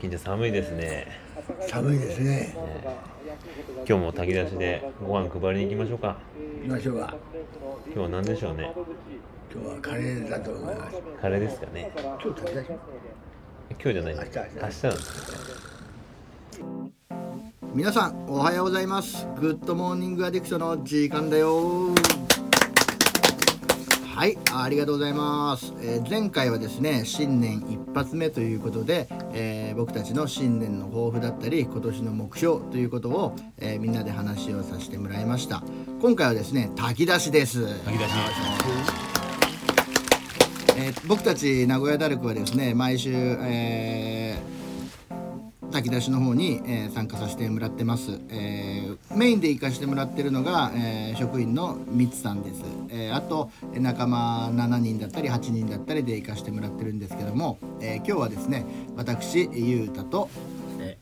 近所寒いですね。寒いですね。今日も炊き出しでご飯配りに行きましょうか。行きましょうか。今日は何でしょうね？今日はカレーだと思います。カレーですかね。今日炊き出し今日じゃない明日明日。明日なんですね皆さんおはようございます。 Good Morning Addiction の時間だよはいありがとうございます、えー前回はですね新年一発目ということで、えー僕たちの新年の抱負だったり今年の目標ということを、えーみんなで話をさせてもらいました。今回はですね炊き出しです。炊き出しえー僕たち名古屋ダルクはですね毎週、えー炊き出しの方に、えー参加させてもらってます、えーメインで行かしてもらってるのが、えー職員のみつさんです、えーあとえー仲間7人だったり8人だったりで行かしてもらってるんですけども、えー今日はですね私ゆうたとえ、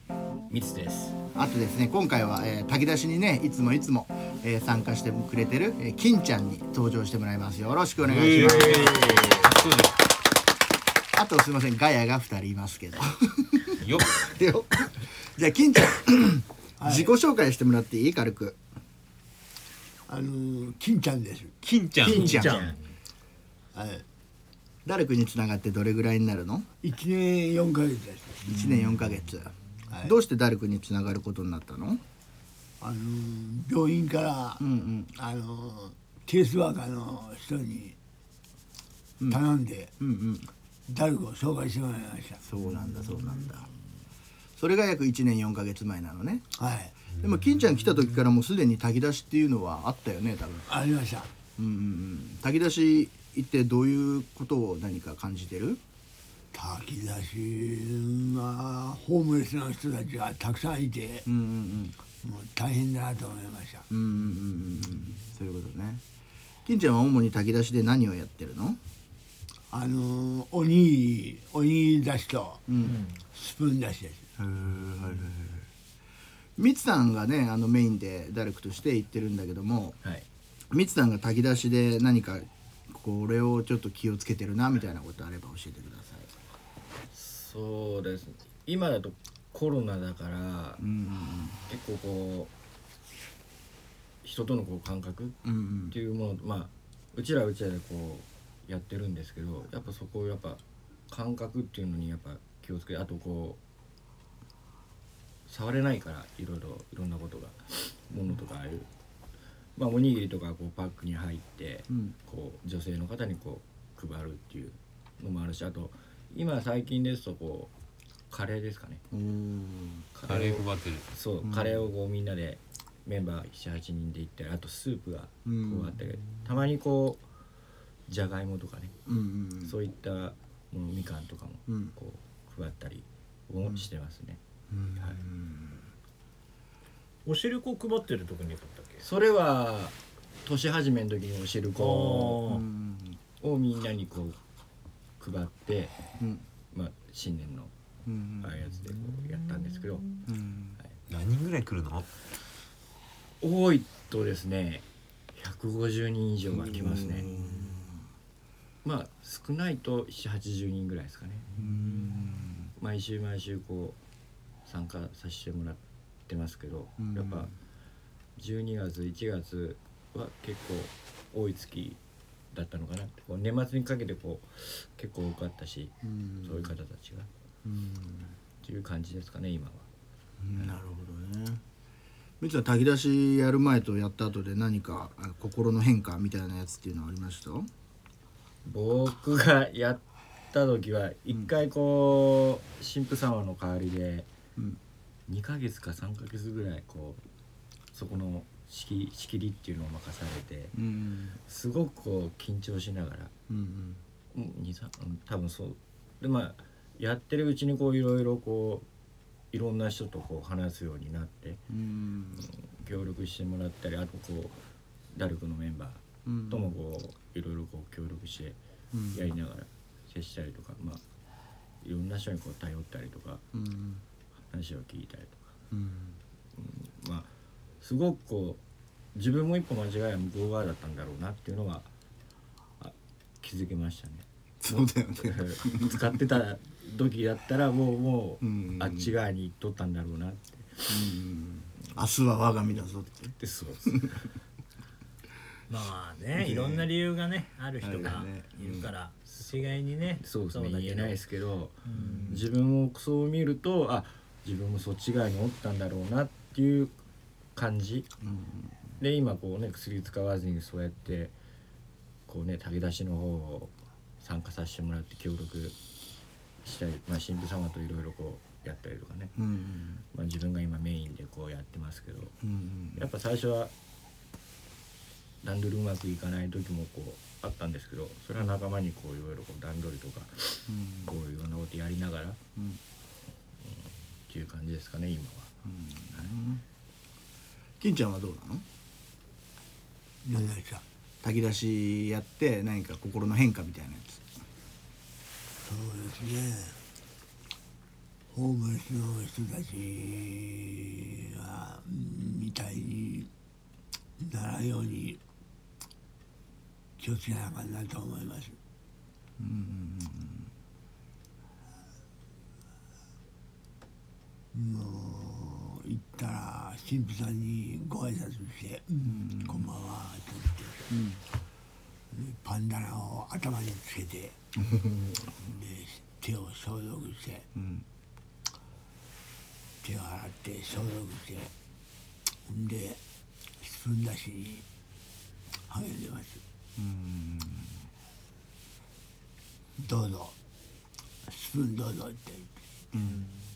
みつです。あとですね今回は、えー炊き出しにねいつもいつも、えー参加してくれてる、えー金ちゃんに登場してもらいます。よろしくお願いします、あとすいませんガヤが2人いますけどよ。っ よ。じゃあ金ちゃん 自己紹介してもらっていい？軽く。あのー金ちゃんです。金ちゃん。金ちゃん。はい。誰くにつながってどれぐらいになるの？一年四ヶ月です。1年4ヶ月、はい。どうしてダルクにつながることになったの？あのー病院から、うんうん。あのーケースワーカーの人に頼んで、うんうん。ダルクを紹介してもらいましそうなんだそうなんだそれが約1年4ヶ月前なのねた。はい。でも金ちゃん来た時からもうすでに炊き出しっていうのはあったよね多分ありました。うんうんうん炊き出し行ってどういうことを何か感じてる？炊き出しはホームレスの人たちがたくさんいて、うんうんうんもう大変だなと思いました。うんうんうんうんそういうことね金ちゃんは主に炊き出しで何をやってるの？あのーおにぎりおにぎり出しとうんスプーン出しです。みつさんがねあのメインでダルクとして行ってるんだけどもはい。みつさんが炊き出しで何かこれをちょっと気をつけてるなみたいなことあれば教えてくださいそうです。今だとコロナだから、うん結構こう人とのこう感覚っうんうんていうもの、まあうちらはうちらでこうやってるんですけど、やっぱそこをやっぱ感覚っていうのにやっぱ気をつけあとこう触れないからいろいろいろんなことがものとかああいうまあおにぎりとかこうパックに入って。うん。こう女性の方にこう配るっていうのもあるしあと今最近ですとこうカレーですかね。カレーを配ってる。そう、カレーをこうみんなでメンバー78人で行ったりあとスープがこうあったり、たまにこうじゃがいもとかね、うんうんそういったものみかんとかもうん。こう配ったりをしてますね、うんはい。お汁粉配ってるとこに行ったっけ？それは年始めの時にお汁粉あうん。をみんなにこう配って、うん。まあ、新年のうん。ああいうやつでこうやったんですけど、うん。何人ぐらい来るの？多いとですね150人以上が来ますね。まあ少ないと780人ぐらいですかね。うん。毎週毎週こう参加させてもらってますけどうん。やっぱ12月1月は結構多い月だったのかなって。こう年末にかけてこう結構多かったしうん。そういう方たちが。うん。っていう感じですかね今は。なるほどね。みつは炊き出しやる前とやった後で何かあ心の変化みたいなやつっていうのはありました？僕がやった時は一回こう神父様の代わりでうん。2ヶ月か3ヶ月ぐらいこうそこの仕切りっていうのを任されてうんすごくこう緊張しながらうんうん。23うん多分そう。でまあやってるうちにこういろいろこういろんな人とこう話すようになってうん協力してもらったりあとこうダルクのメンバうんーともこういろいろこう協力してうんやりながら接したりとかまあいろんな人にこう頼ったりとかうん話を聞いたりとか、うん。うん。まあすごくこう自分も一歩間違いは向こう側だったんだろうなっていうのはあ気づけましたね。そうだよね。使ってた時だったらもうもううん。あっち側に行っとったんだろうなって。明日は我が身だぞって。でそうです。まあねいろんな理由がねある人がいるから一概にねそうですね。言えないですけどうん自分をそう見るとあ自分もそっち側におったんだろうなっていう感じ。で今こうね薬使わずにそうやってこうね炊き出しの方を参加させてもらって協力したり、まあ、神父様といろいろこうやったりとかね、うんまあ、自分が今メインでこうやってますけどうんやっぱ最初は段取りうまくいかない時もこうあったんですけどそれは仲間にこういろいろこう段取りとかこういろんなことやりながら、うんっていう感じですかね今は。金ちゃんはどうなの？何々さ炊き出しやって何か心の変化みたいなやつ。そうですね。ホームレスの人たちがうんみたいにならんように気をつけなあかんなと思います。もう行ったら神父さんにご挨拶して「うん。こんばんは」って言って、でパンダナを頭につけてで手を消毒して、手を洗って消毒してほんでスプーン出しに励んでます。どうぞ。スプーンどうぞって言って。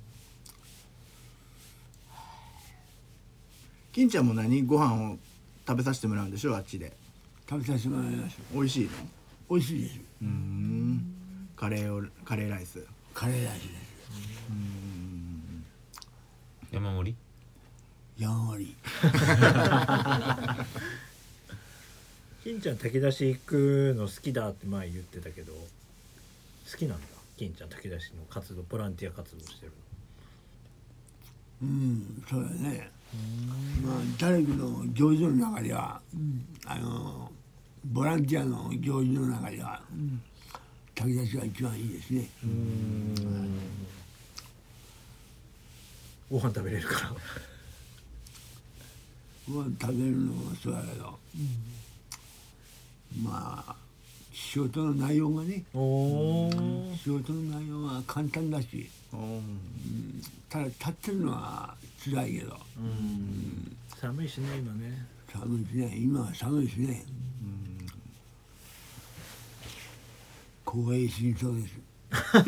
金ちゃんも何？ご飯を食べさせてもらうんでしょ？あっちで食べさせてもらいます。美味しいの？美味しいです。うんカレーをカレーライスカレーライスです。山盛り？やんわり。金ちゃん炊き出し行くの好きだって前言ってたけど好きなんだ？金ちゃん炊き出しの活動ボランティア活動してるうん、そうだね。まあ、誰かの行事の中では、うんあの、ボランティアの行事の中では、うん炊き出しが一番いいですね。ご飯食べれるからご飯食べるのもそうだけど、まあ、仕事の内容がね、仕事の内容は簡単だし、ただ立ってるのは辛いけど、寒いしね今ね。寒いですね。今は寒いですね。凍え死にそうです。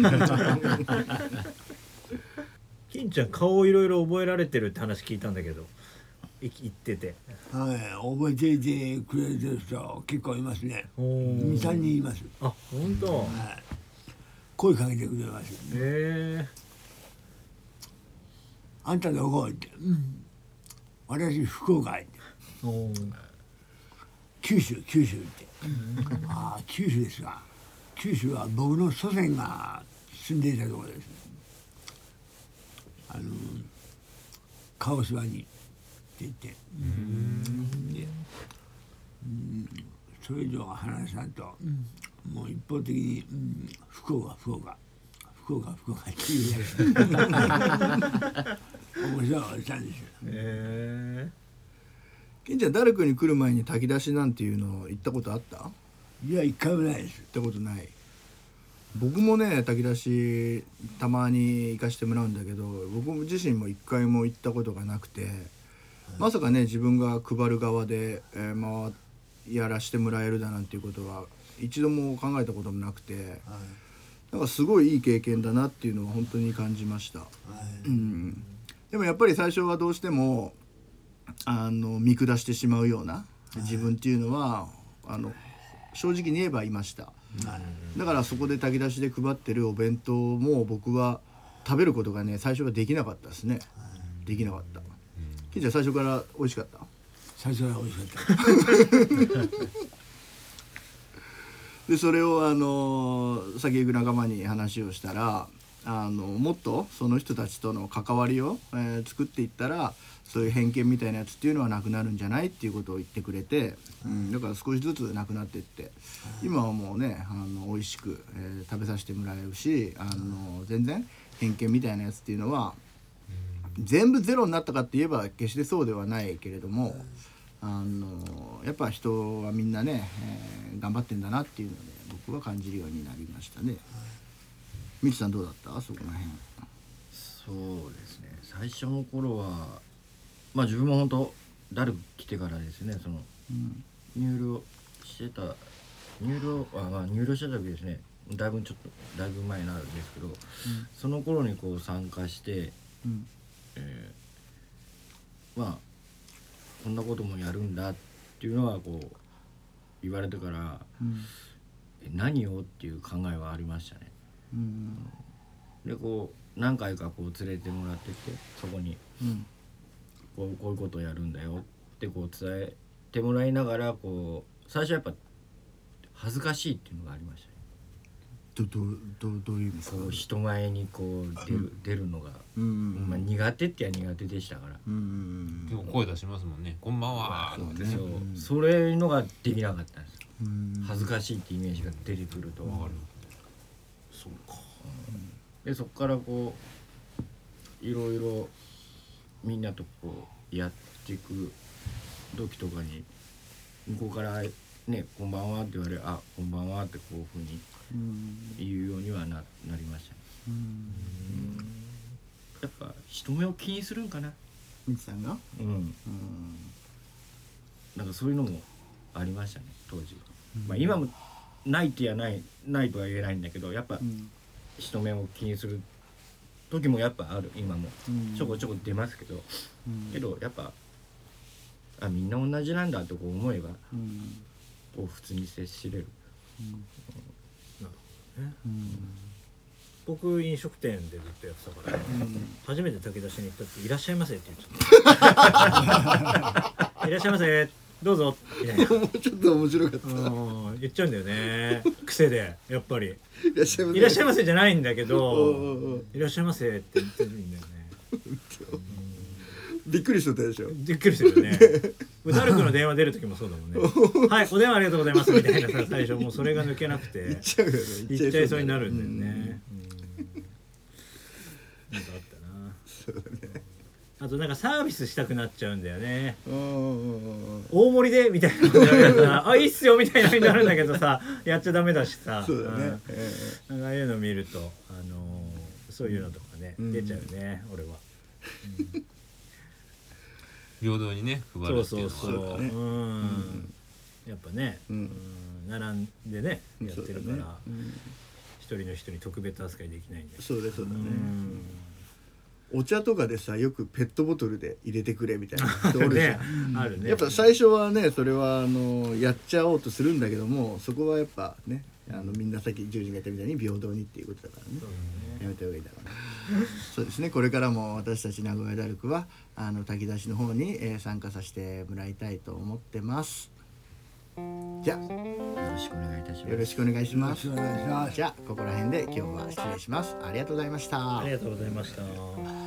金ちゃん顔いろいろ覚えられてるって話聞いたんだけどい言っててはい、覚えていてくれてる人結構いますね。おー二三人います。あ本当？はい。声かけてくれます。へえあんたどこって。うん。私福岡って。九州九州って。ああ九州ですか。九州は僕の祖先が住んでいたところです。あの鹿児島にって言って。でうん。それ以上話さんと、もう一方的に、うん、福岡福岡。福岡福岡って言うやつ。面白いおじさんですよ。へえ金ちゃんダルクに来る前に炊き出しなんていうの行ったことあった？行いや一回もないです。ったことない。僕もね炊き出したまに行かしてもらうんだけど僕自身も一回も行ったことがなくてまさかね自分が配る側で、えーまあ、やらしてもらえるだなんていうことは一度も考えたこともなくてなんかすごいいい経験だなっていうのは本当に感じました。うん、でもやっぱり最初はどうしてもあの見下してしまうような自分っていうのはあの正直に言えばいました。だからそこで炊き出しで配ってるお弁当も僕は食べることがね最初はできなかったですね。できなかった。金ちゃん最初から美味しかった？最初は美味しかった。でそれをあの先行く仲間に話をしたらあのもっとその人たちとの関わりを、えー作っていったらそういう偏見みたいなやつっていうのはなくなるんじゃないっていうことを言ってくれて、うん、だから少しずつなくなっていって今はもうねあの美味しく、えー食べさせてもらえるしあの全然偏見みたいなやつっていうのは全部ゼロになったかって言えば決してそうではないけれども、あのやっぱ人はみんなね、えー頑張ってんだなっていうので僕は感じるようになりましたね。みちさんどうだった？そこら辺。そうですね。最初の頃はまあ自分も本当ダルク来てからですねそのうん。入寮してた入寮あまあ入寮してた時ですね。だいぶちょっとだいぶ前になるんですけど、その頃にこう参加して、うんえーまあこんなこともやるんだっていうのはこう言われてからうんえ何をっていう考えはありましたね。うんでこう何回かこう連れてもらってってそこにうんこうこういうことをやるんだよってこう伝えてもらいながらこう最初はやっぱ恥ずかしいっていうのがありましたね。どどどどういう意味？ですかこう人前にこう出る出るのが、うんうんまあ、苦手ってや苦手でしたから。うんうん結構声出しますもんね。こんばんは。とかね。そう。それのができなかったんです。うん。恥ずかしいってイメージが出てくると、わかる。そうか。でそこからこういろいろみんなとこうやっていく時とかに向こうからね「こんばんは」って言われる「あこんばんは」ってこういうふうにうん言うようにはななりましたね。うん。やっぱ人目を気にするんかな。みちさんが？うん。うんなんかそういうのもありましたね当時、まあ今もないってやないないとは言えないんだけどやっぱうん。人目を気にする時もやっぱある。今も。うん。ちょこちょこ出ますけど、うん。けどやっぱあみんな同じなんだとこう思えばうん。こう普通に接しれる。うん僕飲食店でずっとやってたから、初めて炊き出しに行ったって「いらっしゃいませ」って言っちゃった「いらっしゃいませどうぞ」みたいな。もうちょっと面白かった。うん言っちゃうんだよね。癖でやっぱり。いらっしゃいま「せ。いらっしゃいませ」じゃないんだけどおうおう「いらっしゃいませ」って言ってるんだよねびっくりしとったでしょ。びっくりするよね。うダルクの電話出る時もそうだもんね「はいお電話ありがとうございます」みたいなさ最初もうそれが抜けなくて。言っちゃうよね。言っちゃいそうになるんだよね。うん。なんかあったな。あとなんかサービスしたくなっちゃうんだよね。うんうんうんうん。大盛りでみたいなあいいっすよみたいなのになるんだけどさやっちゃダメだしさ。そうだね。ん。えなんかああいうの見るとあのーそういうのとかね、うん。出ちゃうね俺は。平等にね配るっていうのはそうそう。だね。うん。やっぱね、うん。うん並んでねやってるからね。うん。一人の人に特別扱いできないんで。そうだそうだね。うん。お茶とかでさよくペットボトルで入れてくれみたいな人おるじゃんね、あるね。やっぱ最初はねそれはあのやっちゃおうとするんだけどもそこはやっぱねあのみんなさっき十字が言ったみたいに平等にっていうことだからね。ね。やめた方がいいだろうな そうですね。これからも私たち名古屋ダルクはあの炊き出しの方に、えー参加させてもらいたいと思ってます。じゃあよろしくお願いいたします。よろしくお願いします。よろしくお願いします。じゃあここら辺で今日は失礼します。ありがとうございました。ありがとうございました。